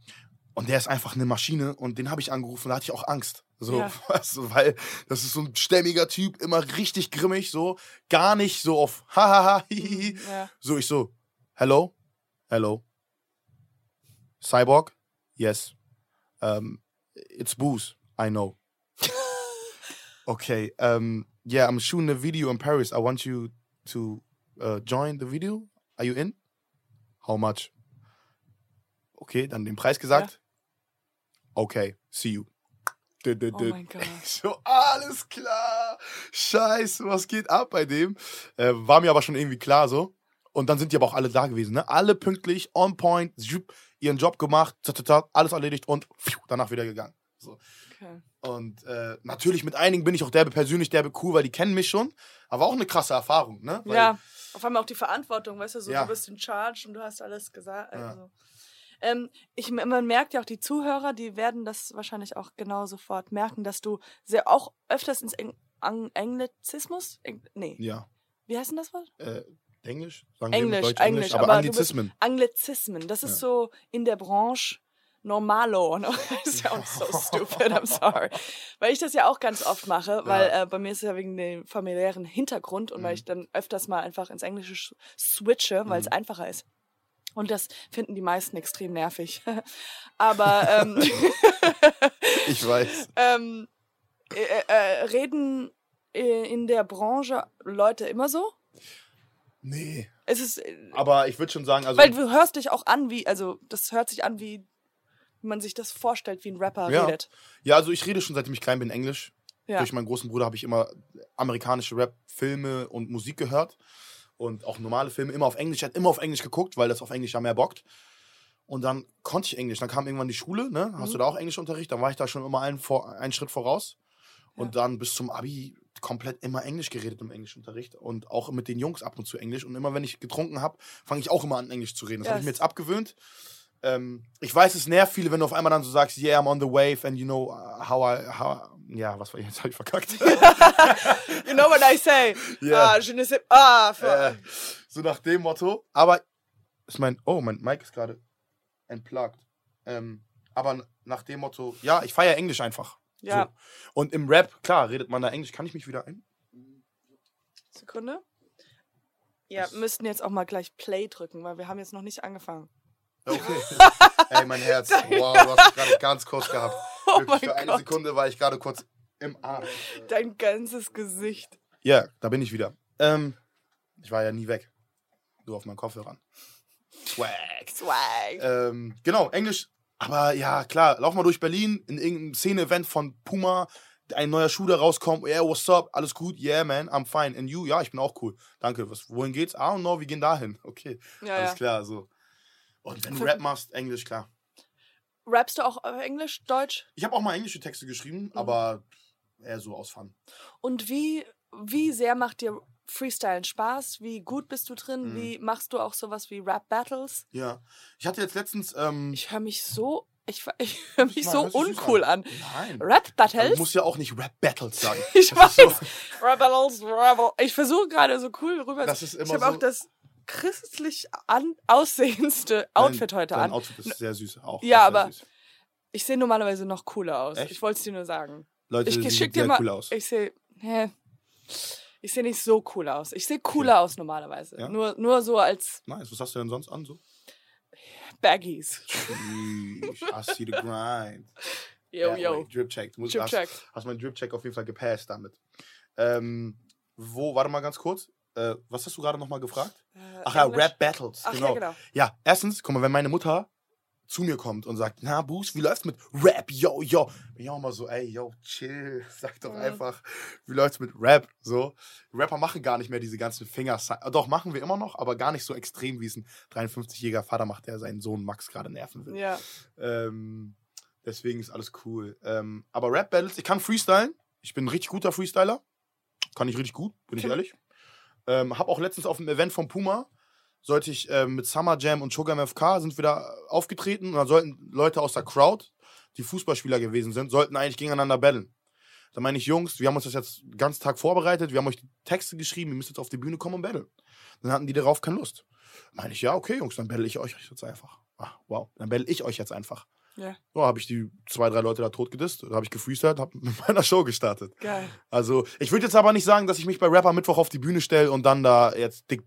und der ist einfach eine Maschine. Und den habe ich angerufen. Da hatte ich auch Angst. So, Ja. weißt du, weil das ist so ein stämmiger Typ, immer richtig grimmig, so gar nicht so auf hahaha, hihihi. Ja. So, ich so, hello, hello, Cyborg, yes, um, it's booze, I know. okay, um, yeah, I'm shooting a video in Paris. I want you to uh, join the video. Are you in? How much? Okay, dann den Preis gesagt. Okay, see you. Dü, dü, Oh dü. mein Gott. So, alles klar. Scheiße, was geht ab bei dem? Äh, war mir aber schon irgendwie klar so. Und dann sind die aber auch alle da gewesen, ne? Alle pünktlich, on point, ihren Job gemacht, alles erledigt und pfiuh, danach wieder gegangen. So. Okay. Und äh, natürlich mit einigen bin ich auch derbe persönlich derbe cool, weil die kennen mich schon. Aber auch eine krasse Erfahrung, ne? Weil, Ja, auf einmal auch die Verantwortung, weißt du, so Ja. du bist in Charge und du hast alles gesagt. Ja. Also. Ähm, ich, man merkt ja auch, die Zuhörer, die werden das wahrscheinlich auch genau sofort merken, dass du sehr auch öfters ins Eng Englizismus? Eng nee, Ja. wie heißt denn das Wort? Äh, Englisch? Sagen Englisch, wir Deutsch, Englisch, aber, aber bist- Anglizismen. Anglizismen. Das ist Ja. so in der Branche normalo. No? It sounds so stupid, I'm sorry. Weil ich das ja auch ganz oft mache, weil äh, bei mir ist es ja wegen dem familiären Hintergrund und weil Mhm. ich dann öfters mal einfach ins Englische sch- switche, weil es Mhm. einfacher ist. Und das finden die meisten extrem nervig. Aber ähm, Ich weiß. ähm, äh, äh, reden äh, in der Branche Leute immer so? Nee. Es ist, äh, Aber ich würde schon sagen, also. Weil du hörst dich auch an wie, also das hört sich an wie, wie man sich das vorstellt, wie ein Rapper Ja. redet. Ja, also ich rede schon seitdem ich klein bin Englisch. Ja. Durch meinen großen Bruder habe ich immer amerikanische Rap-Filme und Musik gehört. Und auch normale Filme immer auf Englisch. Ich habe immer auf Englisch geguckt, weil das auf Englisch ja mehr bockt. Und dann konnte ich Englisch. Dann kam irgendwann die Schule, ne? Hast Mhm. du da auch Englischunterricht? Dann war ich da schon immer einen, vor, einen Schritt voraus. Und dann bis zum Abi komplett immer Englisch geredet im Englischunterricht. Und auch mit den Jungs ab und zu Englisch. Und immer wenn ich getrunken habe, fange ich auch immer an, Englisch zu reden. Das Ja, habe ich mir jetzt abgewöhnt. Ähm, ich weiß, es nervt viele, wenn du auf einmal dann so sagst, yeah, I'm on the wave and you know uh, how I, how, ja, was war jetzt, habe ich verkackt. You know what I say? Ja. Ah, je ne sais, ah, fuck. äh, so nach dem Motto. Aber ist mein, oh, mein Mic ist gerade entplagt. Ähm, aber nach dem Motto, ja, ich feiere Englisch einfach. Ja, So. Und im Rap, klar, redet man da Englisch. Kann ich mich wieder ein? Sekunde. Ja, Das- müssten jetzt auch mal gleich Play drücken, weil wir haben jetzt noch nicht angefangen. Okay. Ey, mein Herz. Wow, du hast gerade ganz kurz gehabt. Oh Wirklich, für eine Gott. Sekunde war ich gerade kurz im Arsch. Dein ganzes Gesicht. Ja, da bin ich wieder. Ähm, ich war ja nie weg. Nur auf meinen Kopfhörern. Swag. Swag. Ähm, genau, Englisch. Aber ja, klar, lauf mal durch Berlin in irgendeinem Szene-Event von Puma, ein neuer Schuh da rauskommt. Yeah, what's up? Alles gut? Yeah, man, I'm fine. And you? Ja, ich bin auch cool. Danke. Was, wohin geht's? I don't know, wir gehen dahin. Okay, ja, alles ja. klar. So. Und wenn du Rap machst, Englisch, klar. Rappst du auch Englisch, Deutsch? Ich habe auch mal englische Texte geschrieben, aber eher so aus Fun. Und wie, wie sehr macht dir Freestylen Spaß? Wie gut bist du drin? Mhm. Wie machst du auch sowas wie Rap-Battles? Ja. Ich hatte jetzt letztens. Ähm, Ich höre mich so, ich, ich höre mich Nein, so uncool an. Nein. Also, Rap-Battles? Du musst ja auch nicht Rap-Battles sagen. Ich Das weiß. so- Rebels, Rebel. Ich versuche gerade so cool rüber. Das ist ich immer habe so. auch das christlich an aussehendste Outfit Dein- heute dein an. Outfit ist sehr süß. Auch Ja, aber- Süß. Ich sehe normalerweise noch cooler aus. Echt? Ich wollte es dir nur sagen. Leute, Ich sie schick dir mal. cool aus. Ich sehe. Ich sehe nicht so cool aus. Ich sehe cooler aus normalerweise. Ja? Nur, nur so als Nice. Was hast du denn sonst an? So? Baggies. I see the grind. Yo, Ja, yo. wait, Drip-Check. Du musst, Drip-Check. Hast, hast meinen Drip-Check auf jeden Fall gepasst damit. Ähm, wo, warte mal ganz kurz. Äh, was hast du gerade nochmal gefragt? Äh, Ach ja, Englisch? Rap Battles. Ach genau. ja, genau. Ja, erstens, guck mal, wenn meine Mutter zu mir kommt und sagt, na, Boos, wie läuft's mit Rap? Yo, yo. Bin ich auch mal so, ey, yo, chill. Sag doch Mhm. einfach, wie läuft's mit Rap? So. Rapper machen gar nicht mehr diese ganzen Finger. Doch, machen wir immer noch, aber gar nicht so extrem, wie es ein 53-jähriger Vater macht, der seinen Sohn Max gerade nerven will. Ja. Ähm, deswegen ist alles cool. Ähm, aber Rap Battles, ich kann freestylen. Ich bin ein richtig guter Freestyler. Kann ich richtig gut, bin ich ehrlich. Ähm, hab auch letztens auf einem Event von Puma, sollte ich ähm, mit Summer Jam und Sugar MFK sind wir da aufgetreten und dann sollten Leute aus der Crowd, die Fußballspieler gewesen sind, sollten eigentlich gegeneinander battlen. Da meine ich, Jungs, wir haben uns das jetzt den ganzen Tag vorbereitet, wir haben euch Texte geschrieben, ihr müsst jetzt auf die Bühne kommen und battlen. Dann hatten die darauf keine Lust. Meine ich, ja, okay, Jungs, dann battle ich euch jetzt einfach. Ah, wow, dann battle ich euch jetzt einfach. Ja. So habe ich die zwei, drei Leute da tot gedisst, da habe ich gefreestylt, habe mit meiner Show gestartet. Geil. Also, ich würde jetzt aber nicht sagen, dass ich mich bei Rapper Mittwoch auf die Bühne stelle und dann da jetzt dick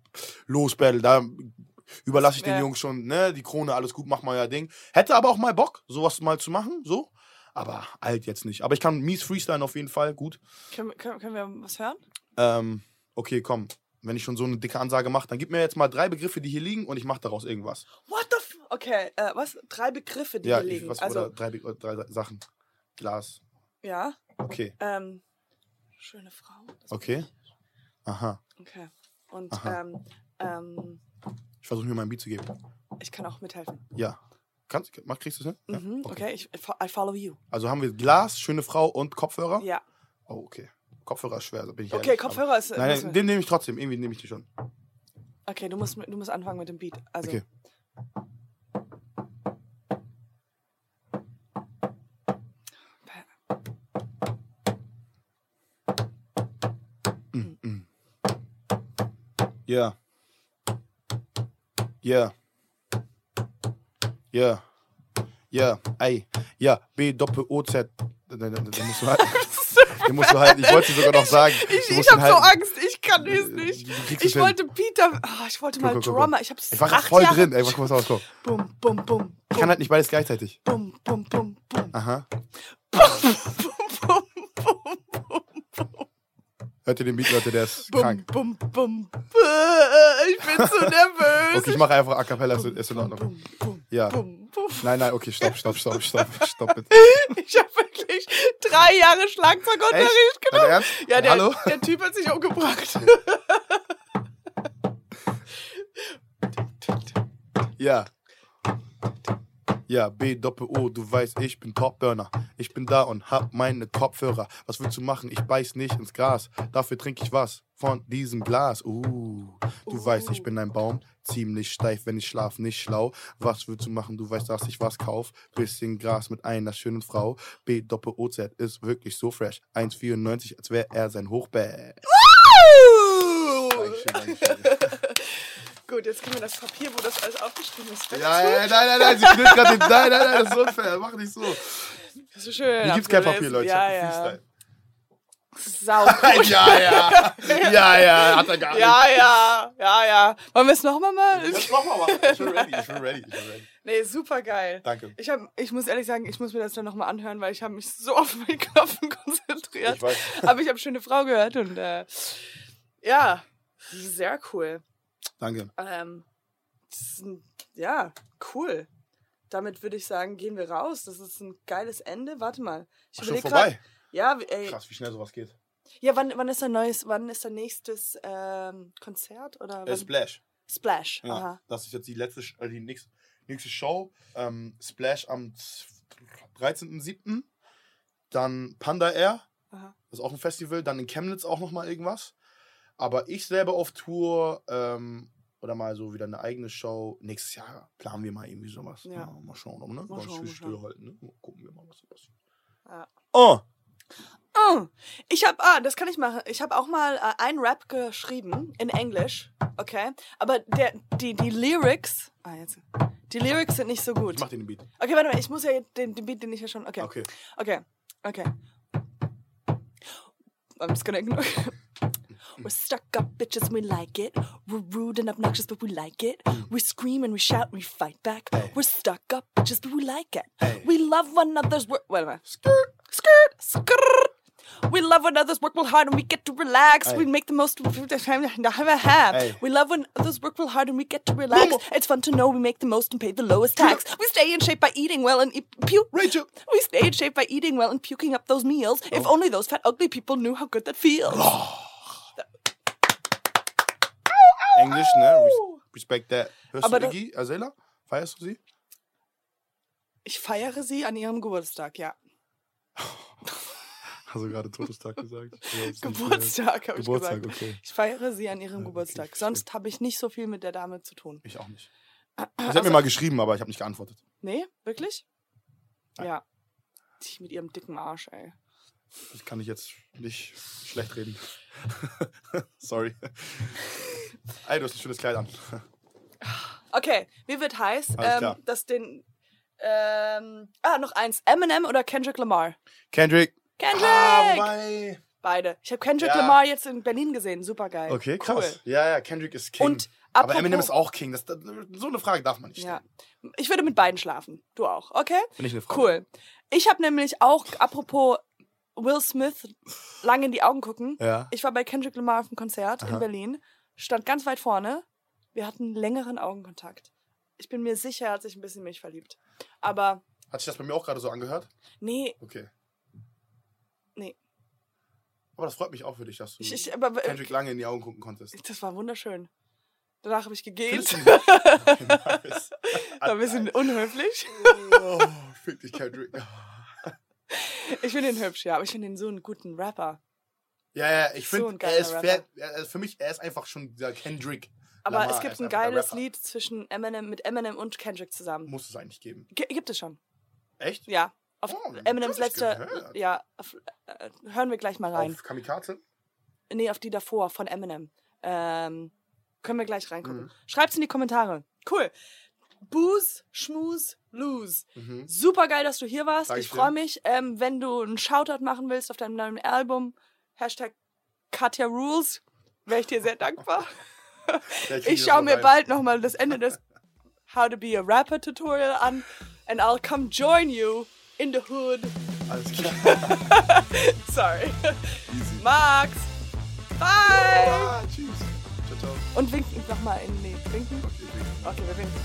losbattle. Da überlasse ich den Ja. Jungs schon, ne, die Krone, alles gut, mach mal ja Ding. Hätte aber auch mal Bock, sowas mal zu machen, so. Aber alt jetzt nicht. Aber ich kann mies freestylen auf jeden Fall, gut. Können, können, können wir was hören? Ähm, okay, komm. Wenn ich schon so eine dicke Ansage mache, dann gib mir jetzt mal drei Begriffe, die hier liegen und ich mache daraus irgendwas. What the Okay, äh, was? Drei Begriffe, die ja, hier liegen. was, also, oder drei, Be- oder drei Sachen. Glas. ja. Okay, Ähm, schöne Frau. Okay. Aha. Okay. Und Aha. ähm, ähm, Ich versuche mir mal ein Beat zu geben. ich kann auch mithelfen. Ja. Kannst, mach, kriegst du es hin? Ja? Mhm, okay, ich, I follow you. Also haben wir Glas, schöne Frau und Kopfhörer? Ja. Oh, okay. Kopfhörer ist schwer, da bin ich Okay, ehrlich. Kopfhörer ist. Aber, nein, müssen nein, wir- den nehme ich trotzdem. Irgendwie nehme ich die schon. okay, du musst, du musst anfangen mit dem Beat. Also, Okay. Mm, mm. Yeah. Yeah. Yeah. Yeah. Ey. Ja. B Doppel O Z. Den, musst du halten. Den musst du halten. Ich wollte es sogar noch sagen. Ich, ich musst hab so. Angst, ich kann es Du nicht. es Ich hin. wollte Peter, ah, ich wollte mal Guck, guck, guck, Drummer. Ich hab's Ich war acht voll Jahre. drin. Ey, guck mal raus, komm. Bum, bum, bum. Ich kann halt nicht beides gleichzeitig. Bum, bum, bum, bum. Aha. Bum, bum, bum, bum. Hört ihr den Beat, Leute, der ist Bum, krank. bum, bum. Äh, Ich bin zu nervös. Okay, ich mache einfach A Cappella, ist, ist in Ordnung. Bum, bum, Ja. bum, bum. Nein, nein, okay, stopp, stopp, stopp, stopp, stopp bitte. Ich habe wirklich drei Jahre Schlagzeugunterricht genommen. Ernst? Ja, der, Hallo? der Typ hat sich umgebracht. Ja. Ja, B Doppel O, du weißt, ich bin Topburner. Ich bin da und hab meine Kopfhörer. Was willst du machen? Ich beiß nicht ins Gras. Dafür trinke ich was von diesem Glas. Uh, du weißt, ich bin ein Baum. Ziemlich steif, wenn ich schlaf, nicht schlau. Was willst du machen? Du weißt, dass ich was kauf. Bisschen Gras mit einer schönen Frau. B Doppel O Z ist wirklich so fresh. 1,94, als wäre er sein Hochbett. Dankeschön, Dankeschön. Gut, jetzt können wir das Papier, wo das alles aufgeschrieben ist. Ja, ja, nein, nein, nein, sie knallt gerade den. Nein, nein, nein, das ist unfair. Mach nicht so. Das ist schön. Hier gibt's kein. Papier, Leute. Ja, ja. Sau ja, ja. Ja, ja, hat er gar nicht. Ja, ja, ja, ja. Wollen wir es nochmal mal? Jetzt nochmal machen. Ich bin ready, ich bin ready, ich bin ready. Nee, super geil. Danke. Ich, hab, ich muss ehrlich sagen, ich muss mir das dann nochmal anhören, weil ich habe mich so auf meinen Knopfen konzentriert. Ich weiß. Aber ich habe schöne Frau gehört und äh, ja, sehr cool. Danke. Ähm, ein, ja, cool. Damit würde ich sagen, gehen wir raus. Das ist ein geiles Ende. Warte mal. Ich Ach, schon vorbei. grad- Ja, ey, Krass, wie schnell sowas geht. ja, wann, wann ist ein neues, wann ist der nächstes ähm, Konzert oder Äh? Splash. Splash. Ja, Aha. das ist jetzt die letzte, äh, die nächste, nächste Show. Ähm, Splash am 13.07. Dann Panda Air. Aha. Das ist auch ein Festival. Dann in Chemnitz auch nochmal irgendwas. Aber ich selber auf Tour ähm, oder mal so wieder eine eigene Show. Nächstes Jahr planen wir mal irgendwie sowas. Ja. Ja, mal schauen, ne? Mal Mal schauen, mal schauen. stillhalten, ne? Mal Gucken wir mal, was da passiert. Ja. Oh! Oh, ich habe, ah, das kann ich machen. Ich habe auch mal äh, ein Rap geschrieben in Englisch, okay. Aber der, die, die Lyrics, ah jetzt, die Lyrics sind nicht so gut. Ich mach den Beat. Okay, warte mal, ich muss ja den, den Beat, den ich ja schon, okay, Okay. okay, okay. I'm just gonna ignore. We're stuck up bitches and we like it. We're rude and obnoxious, but we like it. We scream and we shout and we fight back. We're stuck up bitches, but we like it. We love one another's work. Wait a minute. Skirt, skirt, skirt. We love when others work real hard and we get to relax. We make the most of the time. Hey. We love when others work real hard and we get to relax. It's fun to know we make the most and pay the lowest tax. We stay in shape by eating well and eat, puke. Rachel. We stay in shape by eating well and puking up those meals. If oh. only those fat, ugly people knew how good that feels. Englisch, ne? Res- Respect that. Hörst Aber du Iggy Azalea? Feierst du sie? Ich feiere sie an ihrem Geburtstag, ja. Du gerade Todestag gesagt? Geburtstag, habe ich Geburtstag, gesagt. okay. Ich feiere sie an ihrem okay, Geburtstag. verstehe. Sonst habe ich nicht so viel mit der Dame zu tun. Ich auch nicht. Also Sie hat mir mal geschrieben, aber ich habe nicht geantwortet. Nee, wirklich? Ja. Die mit ihrem dicken Arsch, ey. Das kann ich jetzt nicht schlecht reden. Sorry. Ey, du hast ein schönes Kleid an. Okay, wie wird heiß, ähm, klar. dass den. Ähm, ah, noch eins. Eminem oder Kendrick Lamar? Kendrick. Kendrick! Ah, wobei. Beide. Ich habe Kendrick Ja. Lamar jetzt in Berlin gesehen. Super geil. Okay, krass. Cool. Ja, ja, Kendrick ist King. Und aber Eminem ist auch King. Das, das, so eine Frage darf man nicht Ja. stellen. Ich würde mit beiden schlafen. Du auch, okay? Bin ich eine Frau. Cool. Ich habe nämlich auch, apropos Will Smith, lange in die Augen gucken. Ja. Ich war bei Kendrick Lamar auf dem Konzert Aha. in Berlin, stand ganz weit vorne. Wir hatten längeren Augenkontakt. Ich bin mir sicher, er hat sich ein bisschen in mich verliebt. Aber Hat sich das bei mir auch gerade so angehört? nee, Okay. nee. Aber das freut mich auch für dich, dass du Ich, ich, aber, äh, Kendrick lange in die Augen gucken konntest. das war wunderschön. Danach habe ich gegähnt. Nice. War ein bisschen unhöflich. Oh, fick dich, Kendrick. Ich finde ihn hübsch, ja, aber ich finde ihn so einen guten Rapper. Ja, ja, ich So finde, er ist fair, er für mich, er ist einfach schon dieser Kendrick. Aber Lamar, es gibt ein der geiles. Lied zwischen Eminem mit Eminem und Kendrick zusammen. Muss es eigentlich geben. G gibt es schon. Echt? Ja. Auf Oh, Eminems letzter. gehört. Ja, auf, äh, hören wir gleich mal rein. Auf Kamikaze? Nee, auf die davor von Eminem. Ähm, können wir gleich reingucken. Mhm. Schreibt's in die Kommentare. Cool. Booze, Schmooze, Lose. Mhm. Super geil, dass du hier warst. Danke ich freue mich. Ähm, wenn du einen Shoutout machen willst auf deinem neuen Album, Hashtag Katja Rules, wäre ich dir sehr dankbar. Ja, Ich schaue mir bald nochmal das Ende des How to be a Rapper Tutorial an. And I'll come join you in the hood. Alles klar. Sorry. Easy. Max. Bye. Ah, tschüss. Ciao, ciao. Und winken nochmal in. Nee, winken? Okay, winken. Okay, wir winken.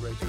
Rachel.